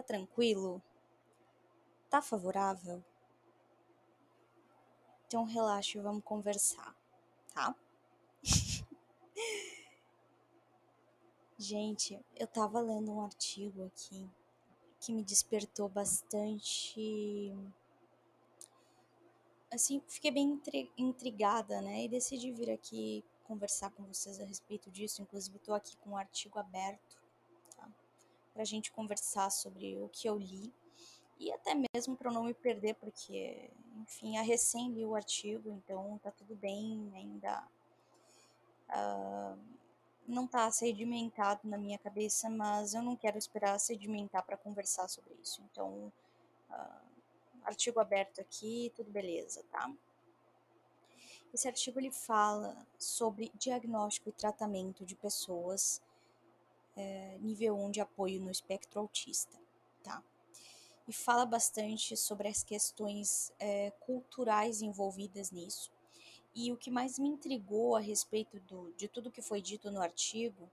Tá tranquilo? Tá favorável? Então relaxa e vamos conversar, tá? Gente, eu tava lendo um artigo aqui que me despertou bastante. Assim, fiquei bem intrigada, né? E decidi vir aqui conversar com vocês a respeito disso. Inclusive, estou aqui com um artigo aberto? Pra gente conversar sobre o que eu li e até mesmo para não me perder, porque, enfim, a recém li o artigo, então tá tudo bem, ainda uh, não tá sedimentado na minha cabeça, mas eu não quero esperar sedimentar para conversar sobre isso. Então, uh, artigo aberto aqui, tudo beleza, tá? Esse artigo ele fala sobre diagnóstico e tratamento de pessoas é, nível 1 de apoio no espectro autista, tá? e fala bastante sobre as questões é, culturais envolvidas nisso. E o que mais me intrigou a respeito do, de tudo que foi dito no artigo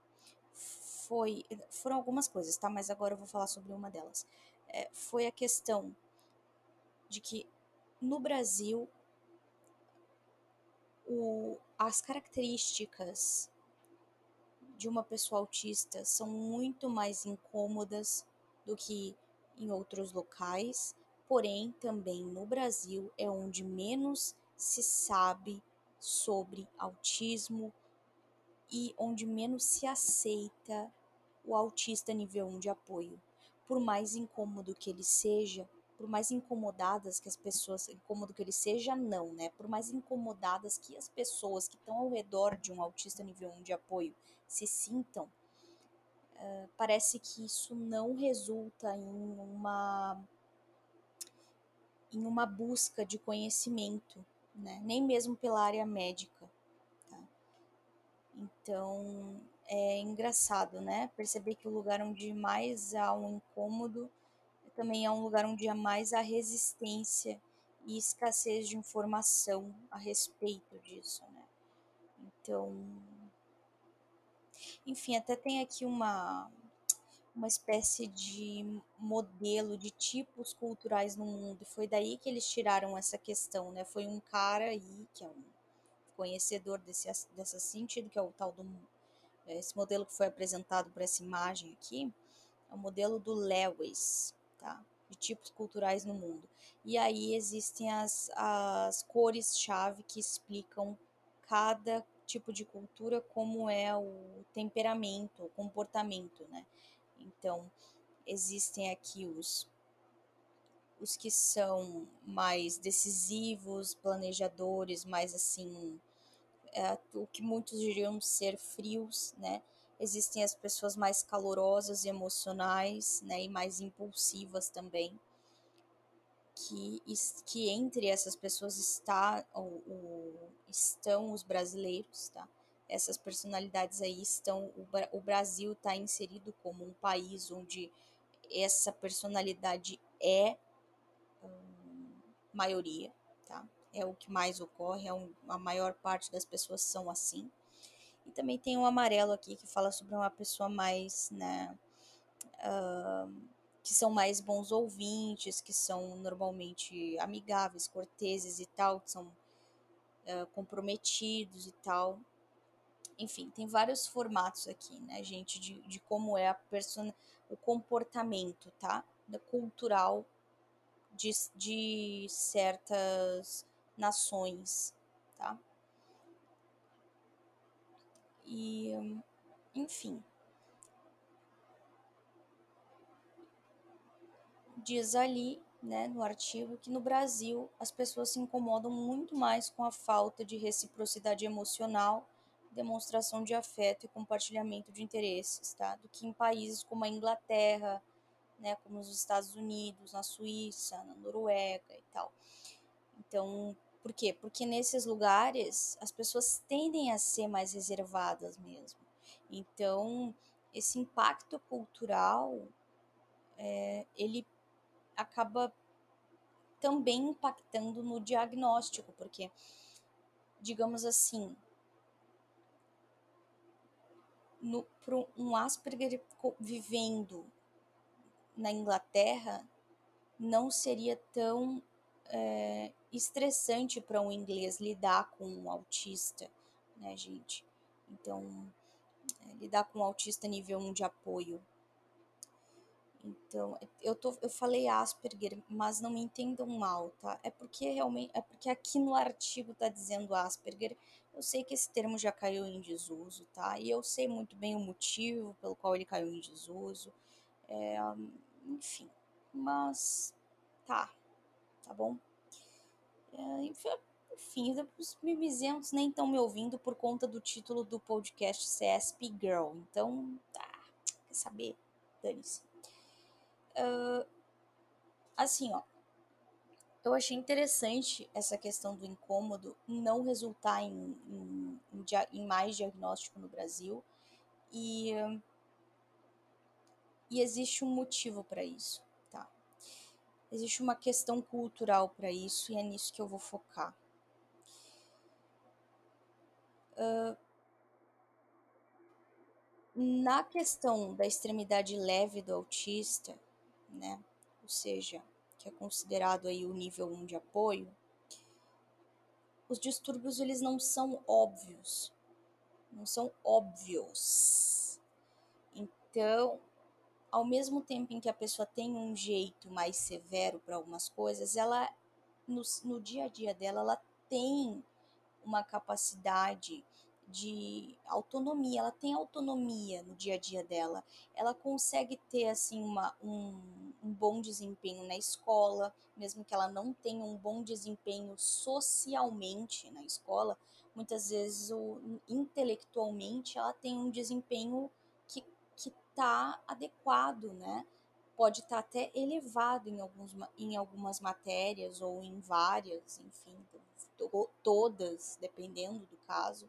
foi foram algumas coisas, tá? Mas agora eu vou falar sobre uma delas. É, foi a questão de que no Brasil o, as características de uma pessoa autista são muito mais incômodas do que em outros locais, porém também no Brasil é onde menos se sabe sobre autismo e onde menos se aceita o autista nível 1 de apoio. Por mais incômodo que ele seja, por mais incomodadas que as pessoas, incômodo que ele seja, não, né? Por mais incomodadas que as pessoas que estão ao redor de um autista nível 1 de apoio se sintam, uh, parece que isso não resulta em uma em uma busca de conhecimento, né? nem mesmo pela área médica. Tá? Então é engraçado, né? Perceber que o lugar onde mais há um incômodo também é um lugar onde há mais a resistência e escassez de informação a respeito disso, né? Então, enfim, até tem aqui uma uma espécie de modelo de tipos culturais no mundo. E foi daí que eles tiraram essa questão, né? Foi um cara aí que é um conhecedor desse desse sentido, que é o tal do esse modelo que foi apresentado por essa imagem aqui, é o modelo do Lewis, tá? De tipos culturais no mundo. E aí existem as, as cores-chave que explicam cada tipo de cultura como é o temperamento, o comportamento, né? Então, existem aqui os os que são mais decisivos, planejadores, mais assim, é, o que muitos diriam ser frios, né? Existem as pessoas mais calorosas emocionais, né, e mais impulsivas também. Que, que entre essas pessoas está o, o, estão os brasileiros, tá? essas personalidades aí estão. O, Brasil está inserido como um país onde essa personalidade é um, maioria, tá? É o que mais ocorre, é um, a maior parte das pessoas são assim. E também tem o um amarelo aqui que fala sobre uma pessoa mais, né? Uh, que são mais bons ouvintes, que são normalmente amigáveis, corteses e tal, que são uh, comprometidos e tal enfim, tem vários formatos aqui, né, gente, de, de como é a persona, o comportamento, tá? Cultural de, de certas nações, tá? E, enfim. Diz ali, né, no artigo, que no Brasil as pessoas se incomodam muito mais com a falta de reciprocidade emocional demonstração de afeto e compartilhamento de interesses, tá? Do que em países como a Inglaterra, né, como os Estados Unidos, na Suíça, na Noruega e tal. Então, por quê? Porque nesses lugares as pessoas tendem a ser mais reservadas mesmo. Então, esse impacto cultural, é, ele acaba também impactando no diagnóstico, porque, digamos assim, para um Asperger vivendo na Inglaterra não seria tão é, estressante para um inglês lidar com um autista, né, gente? Então, é, lidar com um autista nível 1 de apoio. Então, eu, tô, eu falei Asperger, mas não me entendam mal, tá? É porque realmente, é porque aqui no artigo tá dizendo Asperger. Eu sei que esse termo já caiu em desuso, tá? E eu sei muito bem o motivo pelo qual ele caiu em desuso. É, enfim, mas tá, tá bom? É, enfim, os mimizentos nem estão me ouvindo por conta do título do podcast CSP Girl. Então, tá, quer saber? Dane-se. Uh, assim, ó. Eu achei interessante essa questão do incômodo não resultar em, em, em, mais diagnóstico no Brasil. E, e existe um motivo para isso. Existe uma questão cultural para isso e é nisso que eu vou focar. Uh, na questão da extremidade leve do autista, né, ou seja, que é considerado aí o nível 1 de apoio, os distúrbios eles não são óbvios, não são óbvios. Então, ao mesmo tempo em que a pessoa tem um jeito mais severo para algumas coisas, ela no, no dia a dia dela ela tem uma capacidade de autonomia, ela tem autonomia no dia a dia dela, ela consegue ter assim uma, um, um bom desempenho na escola, mesmo que ela não tenha um bom desempenho socialmente na escola, muitas vezes o, intelectualmente ela tem um desempenho que está adequado, né? Pode estar tá até elevado em, alguns, em algumas matérias ou em várias, enfim, todas, dependendo do caso.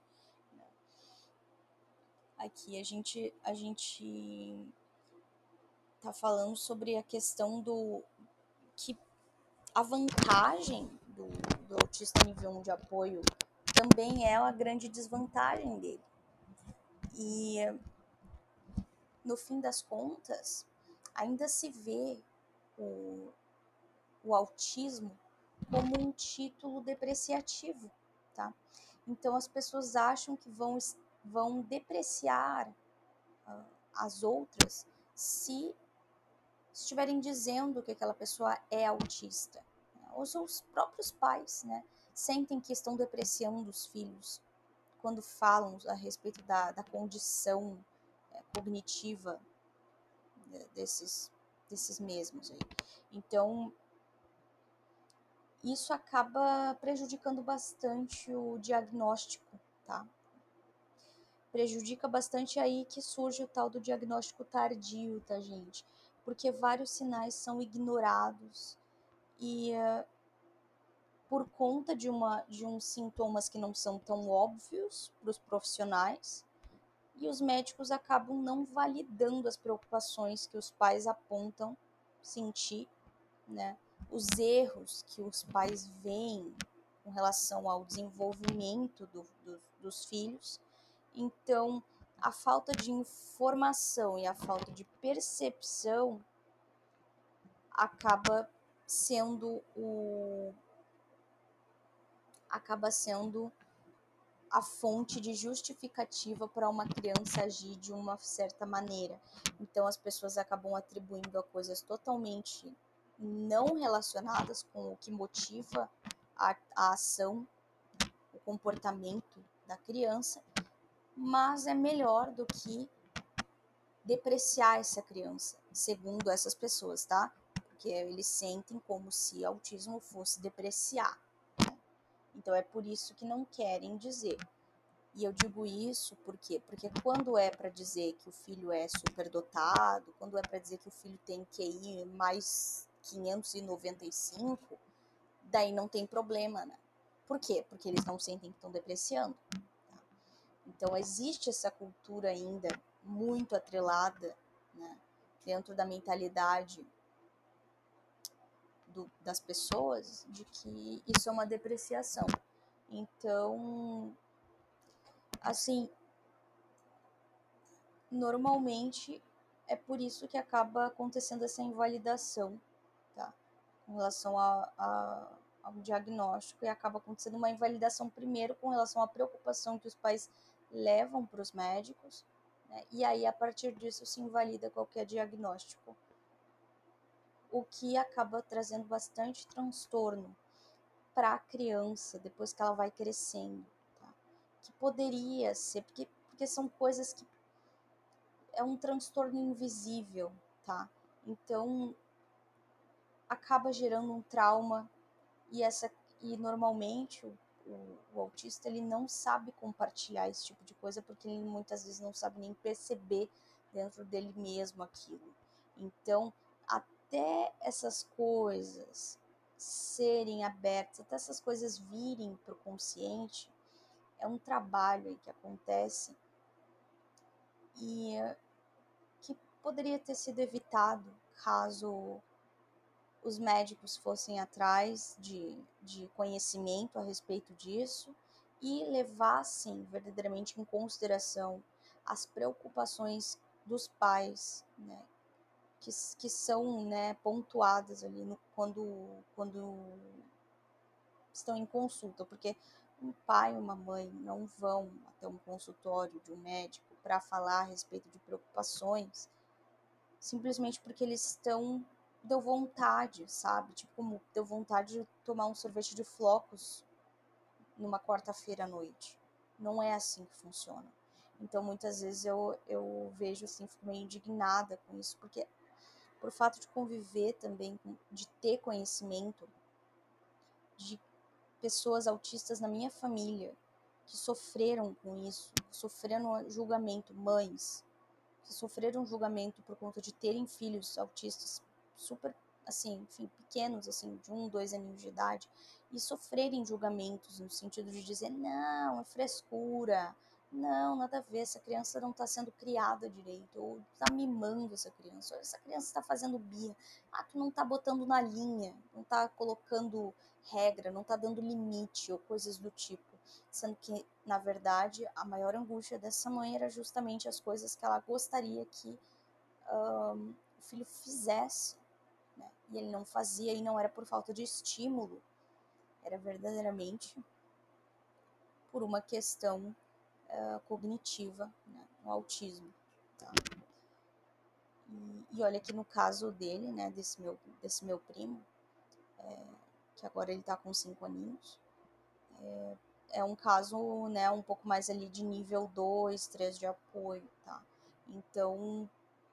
Aqui a gente a gente tá falando sobre a questão do que a vantagem do, do autista nível 1 de apoio também é a grande desvantagem dele. E no fim das contas, ainda se vê o, o autismo como um título depreciativo, tá? Então as pessoas acham que vão, vão depreciar uh, as outras se estiverem dizendo que aquela pessoa é autista. Né? Ou os próprios pais, né? Sentem que estão depreciando os filhos quando falam a respeito da, da condição cognitiva desses, desses mesmos aí. Então, isso acaba prejudicando bastante o diagnóstico, tá? Prejudica bastante aí que surge o tal do diagnóstico tardio, tá, gente? Porque vários sinais são ignorados e uh, por conta de, uma, de uns sintomas que não são tão óbvios para os profissionais, e os médicos acabam não validando as preocupações que os pais apontam sentir, né? Os erros que os pais veem com relação ao desenvolvimento do, do, dos filhos. Então, a falta de informação e a falta de percepção acaba sendo o acaba sendo a fonte de justificativa para uma criança agir de uma certa maneira. Então as pessoas acabam atribuindo a coisas totalmente não relacionadas com o que motiva a, a ação, o comportamento da criança, mas é melhor do que depreciar essa criança, segundo essas pessoas, tá? Porque eles sentem como se autismo fosse depreciar. Então é por isso que não querem dizer. E eu digo isso porque porque quando é para dizer que o filho é superdotado, quando é para dizer que o filho tem QI mais 595, daí não tem problema, né? Por quê? Porque eles não sentem que estão depreciando. Então existe essa cultura ainda muito atrelada, né, dentro da mentalidade do, das pessoas de que isso é uma depreciação. Então, assim, normalmente é por isso que acaba acontecendo essa invalidação, tá? Com relação a, a, ao diagnóstico, e acaba acontecendo uma invalidação primeiro com relação à preocupação que os pais levam para os médicos, né? e aí a partir disso se invalida qualquer diagnóstico, o que acaba trazendo bastante transtorno para a criança depois que ela vai crescendo, tá? que poderia ser, porque, porque são coisas que é um transtorno invisível, tá? Então acaba gerando um trauma e essa e normalmente o, o, o, autista ele não sabe compartilhar esse tipo de coisa porque ele muitas vezes não sabe nem perceber dentro dele mesmo aquilo. Então até essas coisas serem abertas, até essas coisas virem para o consciente, é um trabalho aí que acontece e que poderia ter sido evitado caso os médicos fossem atrás de, de conhecimento a respeito disso e levassem verdadeiramente em consideração as preocupações dos pais, né, que, que são né, pontuadas ali no, quando, quando estão em consulta, porque um pai e uma mãe não vão até um consultório de um médico para falar a respeito de preocupações, simplesmente porque eles estão deu vontade, sabe? Tipo, como deu vontade de tomar um sorvete de flocos numa quarta-feira à noite. Não é assim que funciona. Então, muitas vezes eu, eu vejo assim, fico meio indignada com isso, porque por fato de conviver também, de ter conhecimento de pessoas autistas na minha família que sofreram com isso, sofreram julgamento, mães que sofreram julgamento por conta de terem filhos autistas super, assim, enfim, pequenos, assim, de um, dois aninhos de idade, e sofrerem julgamentos no sentido de dizer, não, é frescura, não, nada a ver, essa criança não está sendo criada direito, ou está mimando essa criança, ou essa criança está fazendo bia, ah, tu não está botando na linha, não está colocando regra, não está dando limite, ou coisas do tipo. Sendo que, na verdade, a maior angústia dessa mãe era justamente as coisas que ela gostaria que um, o filho fizesse, né? E ele não fazia, e não era por falta de estímulo, era verdadeiramente por uma questão uh, cognitiva, né, autismo. Tá? E, e, olha que no caso dele, né, desse meu, desse meu primo, é, que agora ele tá com 5 aninhos, é, é, um caso, né, um pouco mais ali de nível 2, 3 de apoio, tá? Então,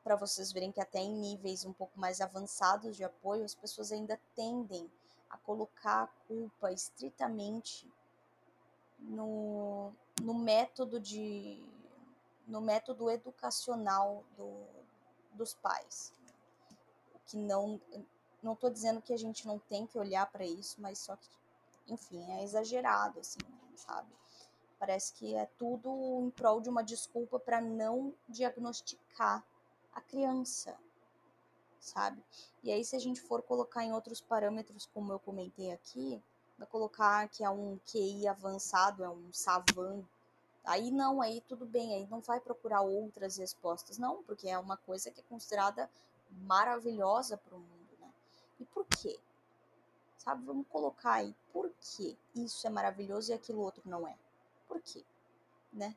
para vocês verem que até em níveis um pouco mais avançados de apoio, as pessoas ainda tendem a colocar a culpa estritamente no, no método de no método educacional do, dos pais. Que não não estou dizendo que a gente não tem que olhar para isso, mas só que enfim, é exagerado assim, sabe? Parece que é tudo em prol de uma desculpa para não diagnosticar a criança, sabe? E aí, se a gente for colocar em outros parâmetros, como eu comentei aqui, vai colocar que é um QI avançado, é um savan. Aí não, aí tudo bem, aí não vai procurar outras respostas, não, porque é uma coisa que é considerada maravilhosa para o mundo, né? E por quê? Sabe, vamos colocar aí, por que isso é maravilhoso e aquilo outro não é? Por quê? Né?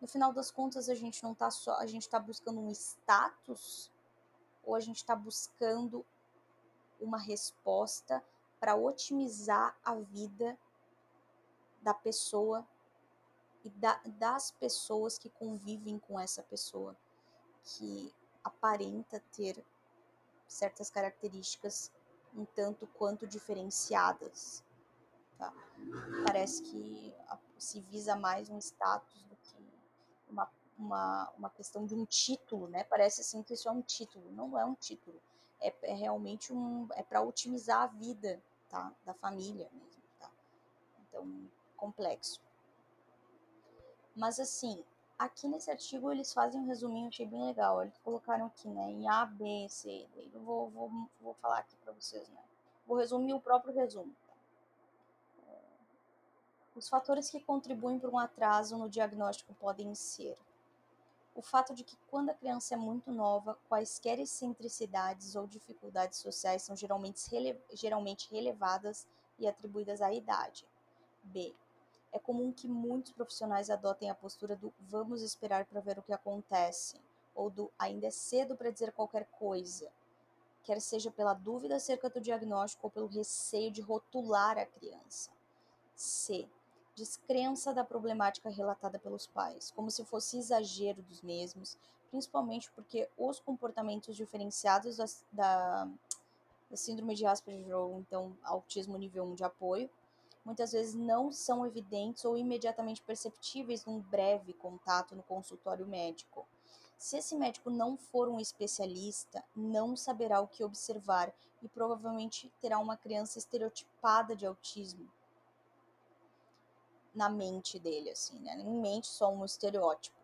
No final das contas, a gente não tá só, a gente tá buscando um status ou a gente está buscando uma resposta para otimizar a vida da pessoa e da, das pessoas que convivem com essa pessoa, que aparenta ter certas características um tanto quanto diferenciadas. Tá? Parece que se visa mais um status do uma, uma, questão de um título, né? Parece assim que isso é um título, não é um título. É, é realmente um é para otimizar a vida tá? Da família mesmo tá? Então complexo. Mas assim aqui nesse artigo eles fazem um resuminho achei bem legal. Eles colocaram aqui né? Em A B C eu vou vou, vou falar aqui para vocês né? Vou resumir o próprio resumo tá? É, os fatores que contribuem para um atraso no diagnóstico podem ser o fato de que quando a criança é muito nova, quaisquer excentricidades ou dificuldades sociais são geralmente, rele geralmente relevadas e atribuídas à idade. B. É comum que muitos profissionais adotem a postura do vamos esperar para ver o que acontece, ou do ainda é cedo para dizer qualquer coisa, quer seja pela dúvida acerca do diagnóstico ou pelo receio de rotular a criança. C descrença da problemática relatada pelos pais, como se fosse exagero dos mesmos, principalmente porque os comportamentos diferenciados da, da, da síndrome de Asperger ou então autismo nível 1 de apoio, muitas vezes não são evidentes ou imediatamente perceptíveis num breve contato no consultório médico. Se esse médico não for um especialista, não saberá o que observar e provavelmente terá uma criança estereotipada de autismo, na mente dele, assim, né? Em mente só um estereótipo.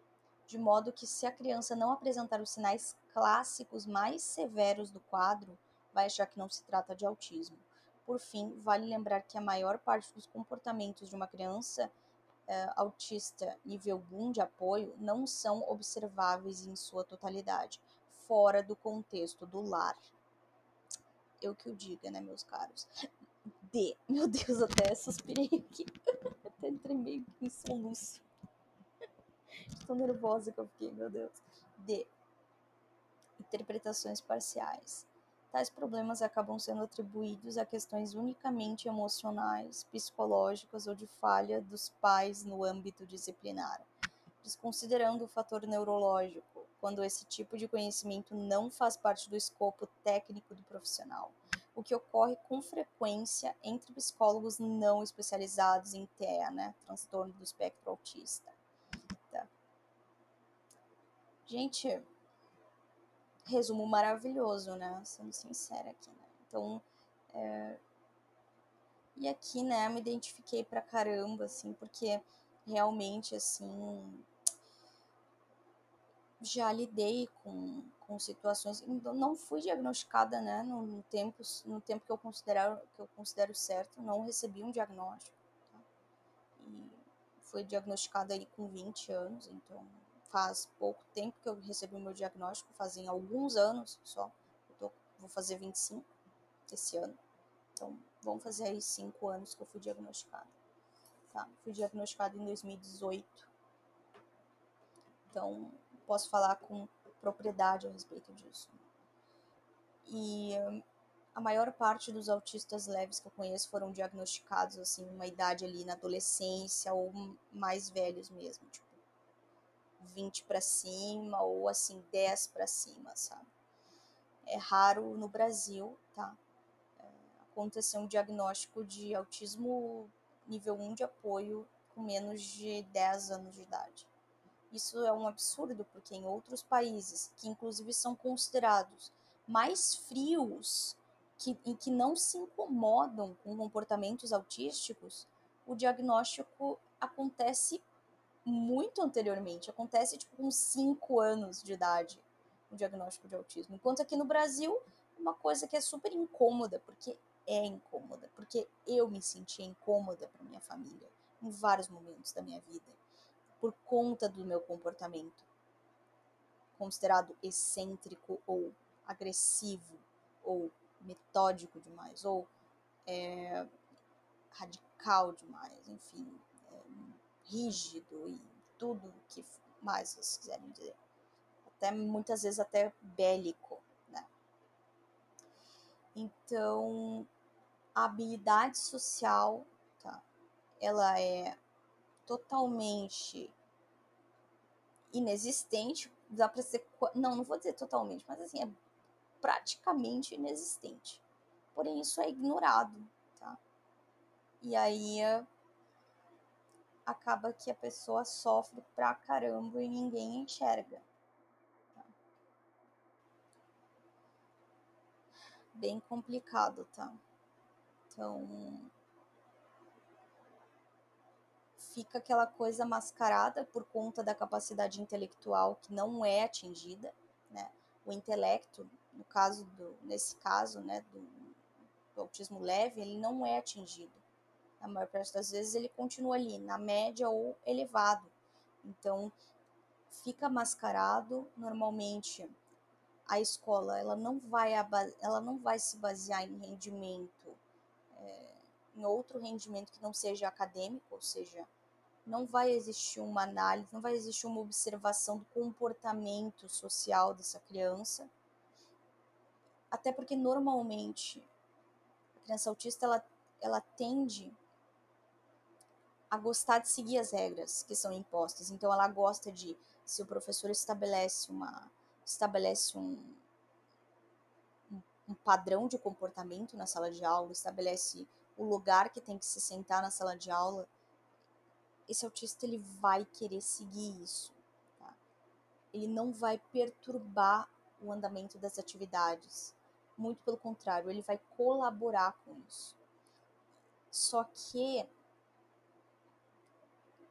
De modo que se a criança não apresentar os sinais clássicos mais severos do quadro, vai achar que não se trata de autismo. Por fim, vale lembrar que a maior parte dos comportamentos de uma criança é, autista nível 1 de apoio não são observáveis em sua totalidade, fora do contexto do lar. Eu que o diga, né, meus caros? D. Meu Deus, até suspirei aqui. entrei meio em soluço. Estou nervosa que eu fiquei, meu Deus. D. Interpretações parciais. Tais problemas acabam sendo atribuídos a questões unicamente emocionais, psicológicas ou de falha dos pais no âmbito disciplinar, desconsiderando o fator neurológico, quando esse tipo de conhecimento não faz parte do escopo técnico do profissional o que ocorre com frequência entre psicólogos não especializados em TEA, né, transtorno do espectro autista. Tá. Gente, resumo maravilhoso, né, sendo sincera aqui, né. Então, é... e aqui, né, me identifiquei pra caramba, assim, porque realmente, assim, já lidei com, com situações, então não fui diagnosticada, né, no, no, tempo, no tempo que eu considero, que eu considero certo, não recebi um diagnóstico, tá? e fui diagnosticada aí com 20 anos, então faz pouco tempo que eu recebi o meu diagnóstico, fazem alguns anos só, tô, vou fazer 25 esse ano, então vamos fazer aí 5 anos que eu fui diagnosticada, tá? Fui diagnosticada em 2018, então posso falar com propriedade a respeito disso. E a maior parte dos autistas leves que eu conheço foram diagnosticados assim uma idade ali na adolescência ou mais velhos mesmo, tipo 20 para cima ou assim 10 para cima, sabe? É raro no Brasil, tá? É, acontecer um diagnóstico de autismo nível 1 de apoio com menos de 10 anos de idade. Isso é um absurdo, porque em outros países, que inclusive são considerados mais frios, que, em que não se incomodam com comportamentos autísticos, o diagnóstico acontece muito anteriormente, acontece tipo com 5 anos de idade, o diagnóstico de autismo. Enquanto aqui no Brasil, uma coisa que é super incômoda, porque é incômoda, porque eu me sentia incômoda para minha família em vários momentos da minha vida por conta do meu comportamento, considerado excêntrico ou agressivo ou metódico demais ou é, radical demais, enfim, é, rígido e tudo que mais vocês quiserem dizer. Até muitas vezes até bélico, né? Então, a habilidade social, tá? Ela é totalmente inexistente, dá para ser, não, não vou dizer totalmente, mas assim, é praticamente inexistente. Porém, isso é ignorado, tá? E aí acaba que a pessoa sofre pra caramba e ninguém enxerga. Tá? Bem complicado, tá? Então, fica aquela coisa mascarada por conta da capacidade intelectual que não é atingida, né? O intelecto, no caso do, nesse caso, né, do, do autismo leve, ele não é atingido. A maior parte das vezes ele continua ali, na média ou elevado. Então, fica mascarado, normalmente a escola ela não vai, ela não vai se basear em rendimento, é, em outro rendimento que não seja acadêmico, ou seja, não vai existir uma análise, não vai existir uma observação do comportamento social dessa criança, até porque normalmente a criança autista ela, ela tende a gostar de seguir as regras que são impostas, então ela gosta de se o professor estabelece uma estabelece um, um, um padrão de comportamento na sala de aula, estabelece o lugar que tem que se sentar na sala de aula, esse autista ele vai querer seguir isso. Tá? Ele não vai perturbar o andamento das atividades. Muito pelo contrário, ele vai colaborar com isso. Só que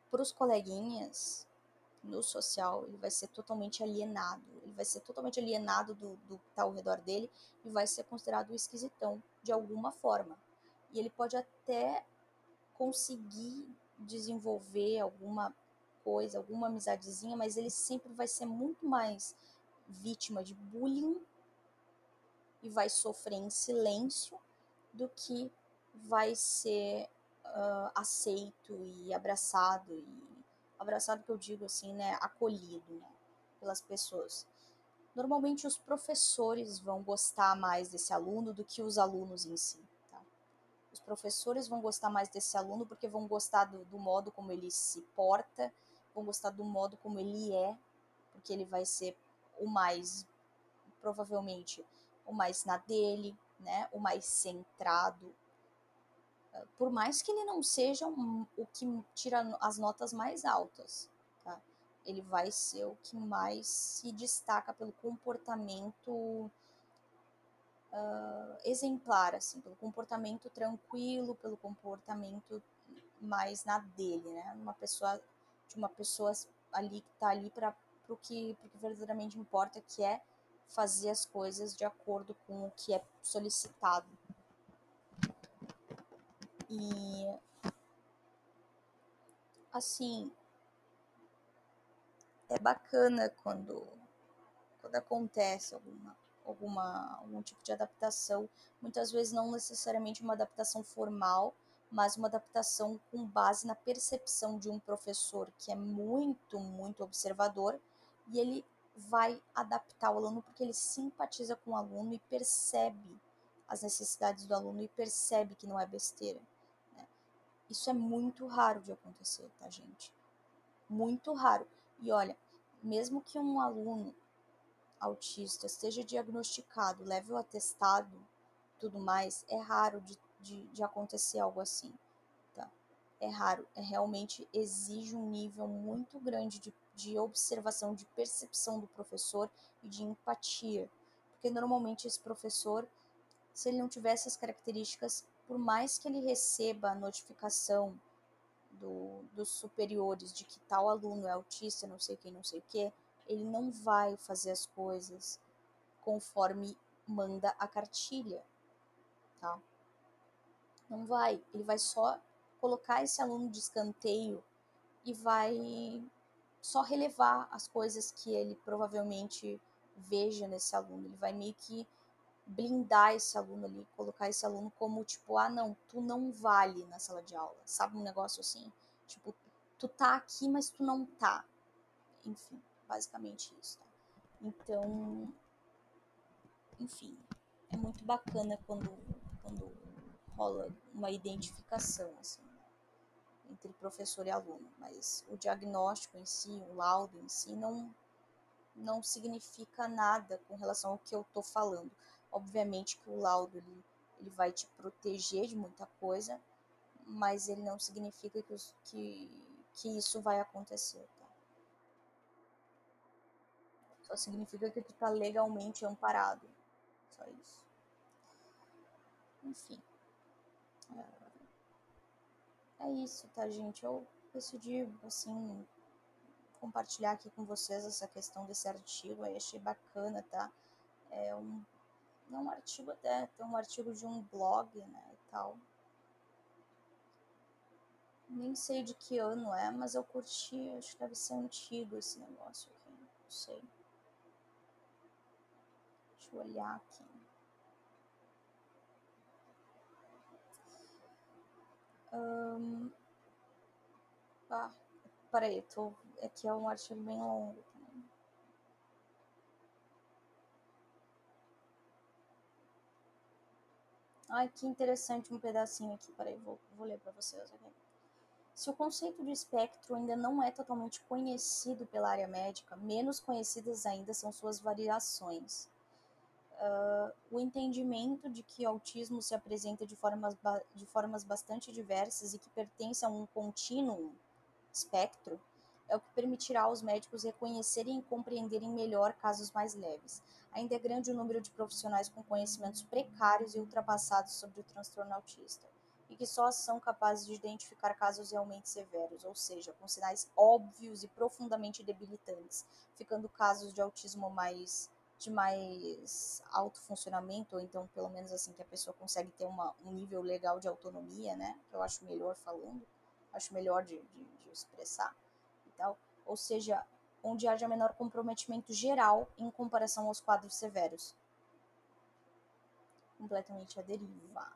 para os coleguinhas, no social, ele vai ser totalmente alienado. Ele vai ser totalmente alienado do, do que está ao redor dele e vai ser considerado esquisitão de alguma forma. E ele pode até conseguir desenvolver alguma coisa, alguma amizadezinha, mas ele sempre vai ser muito mais vítima de bullying e vai sofrer em silêncio do que vai ser uh, aceito e abraçado e abraçado que eu digo assim, né, acolhido né, pelas pessoas. Normalmente os professores vão gostar mais desse aluno do que os alunos em si. Os professores vão gostar mais desse aluno porque vão gostar do, do modo como ele se porta, vão gostar do modo como ele é, porque ele vai ser o mais, provavelmente, o mais na dele, né, o mais centrado, por mais que ele não seja um, o que tira as notas mais altas, tá? Ele vai ser o que mais se destaca pelo comportamento uh, exemplar, assim, pelo comportamento tranquilo, pelo comportamento mais na dele, né? Uma pessoa de uma pessoa ali que tá ali para o que, que verdadeiramente importa, que é fazer as coisas de acordo com o que é solicitado e assim é bacana quando quando acontece alguma alguma algum tipo de adaptação, muitas vezes não necessariamente uma adaptação formal, mas uma adaptação com base na percepção de um professor que é muito, muito observador e ele vai adaptar o aluno porque ele simpatiza com o aluno e percebe as necessidades do aluno e percebe que não é besteira. Isso é muito raro de acontecer, tá, gente? Muito raro. E olha, mesmo que um aluno autista esteja diagnosticado, leve o atestado, tudo mais, é raro de, de, de acontecer algo assim, tá? É raro, é realmente exige um nível muito grande de, de observação, de percepção do professor e de empatia. Porque normalmente esse professor, se ele não tivesse as características, por mais que ele receba a notificação do, dos superiores de que tal aluno é autista, não sei quem, não sei o que, ele não vai fazer as coisas conforme manda a cartilha, tá? Não vai, ele vai só colocar esse aluno de escanteio e vai só relevar as coisas que ele provavelmente veja nesse aluno. Ele vai meio que blindar esse aluno ali, colocar esse aluno como tipo, ah, não, tu não vale na sala de aula, sabe? Um negócio assim, tipo, tu tá aqui, mas tu não tá. Enfim, basicamente isso, tá? Então, enfim, é muito bacana quando, quando rola uma identificação, assim, entre professor e aluno, mas o diagnóstico em si, o laudo em si, não, não significa nada com relação ao que eu tô falando. Obviamente que o laudo ele, ele vai te proteger de muita coisa, mas ele não significa que, que, que isso vai acontecer. Só significa que tu tá legalmente amparado. Só isso. Enfim. É, é isso, tá, gente? Eu decidi, assim, compartilhar aqui com vocês essa questão desse artigo. Aí achei bacana, tá? É um é um artigo até, tem um artigo de um blog, né, e tal. Nem sei de que ano é, mas eu curti, acho que deve ser antigo esse negócio aqui. Não sei. Eu olhar aqui. Um, ah, peraí, tô, aqui é um artigo bem longo também. Ai, que interessante um pedacinho aqui. Peraí, vou, vou ler para vocês. Se o conceito de espectro ainda não é totalmente conhecido pela área médica, menos conhecidas ainda são suas variações. Uh, o entendimento de que o autismo se apresenta de formas, de formas bastante diversas e que pertence a um contínuo espectro é o que permitirá aos médicos reconhecerem e compreenderem melhor casos mais leves. Ainda é grande o número de profissionais com conhecimentos precários e ultrapassados sobre o transtorno autista e que só são capazes de identificar casos realmente severos, ou seja, com sinais óbvios e profundamente debilitantes, ficando casos de autismo mais de mais alto funcionamento, ou então pelo menos assim que a pessoa consegue ter uma, um nível legal de autonomia, né? Que eu acho melhor falando, acho melhor de, de, de expressar e tal. Ou seja, onde haja menor comprometimento geral em comparação aos quadros severos. Completamente a deriva.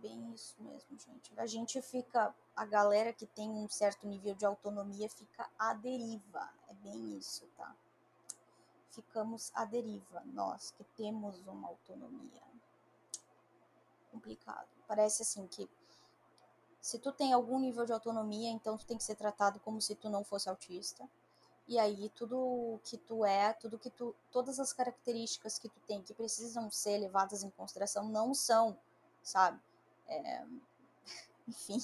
bem isso mesmo, gente. A gente fica, a galera que tem um certo nível de autonomia fica à deriva. É bem isso, tá? Ficamos à deriva, nós que temos uma autonomia. Complicado. Parece assim que se tu tem algum nível de autonomia, então tu tem que ser tratado como se tu não fosse autista. E aí tudo que tu é, tudo que tu, todas as características que tu tem que precisam ser levadas em consideração não são, sabe? é, enfim,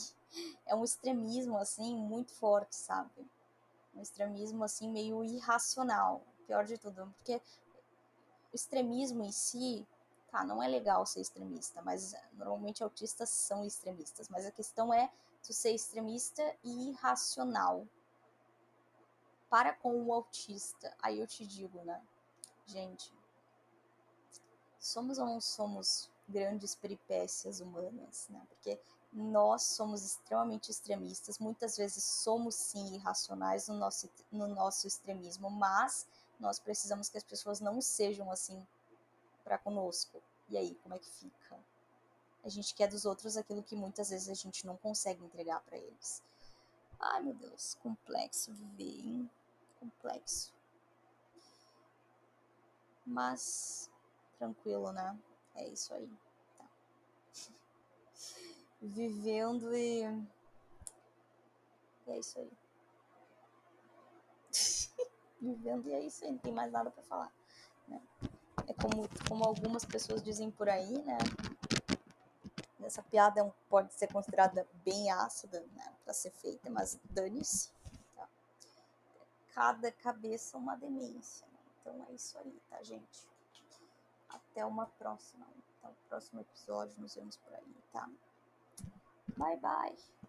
é um extremismo assim muito forte, sabe? Um extremismo assim meio irracional, pior de tudo, porque o extremismo em si, tá, não é legal ser extremista, mas normalmente autistas são extremistas, mas a questão é tu ser extremista e irracional para com o autista. Aí eu te digo, né? Gente, somos ou não somos grandes peripécias humanas, né? Porque nós somos extremamente extremistas, muitas vezes somos sim irracionais no nosso, no nosso extremismo, mas nós precisamos que as pessoas não sejam assim para conosco. E aí, como é que fica? A gente quer dos outros aquilo que muitas vezes a gente não consegue entregar para eles. Ai, meu Deus, complexo viver, hein? Complexo. Mas tranquilo, né? É isso aí. Vivendo e. E é isso aí. Vivendo e é isso aí, não tem mais nada para falar. Né? É como, como algumas pessoas dizem por aí, né? Essa piada é pode ser considerada bem ácida né, para ser feita, mas dane-se. Tá? Cada cabeça uma demência. Né? Então é isso aí, tá, gente? Até uma próxima. Até o próximo episódio. Nos vemos por aí, tá? Bye, bye.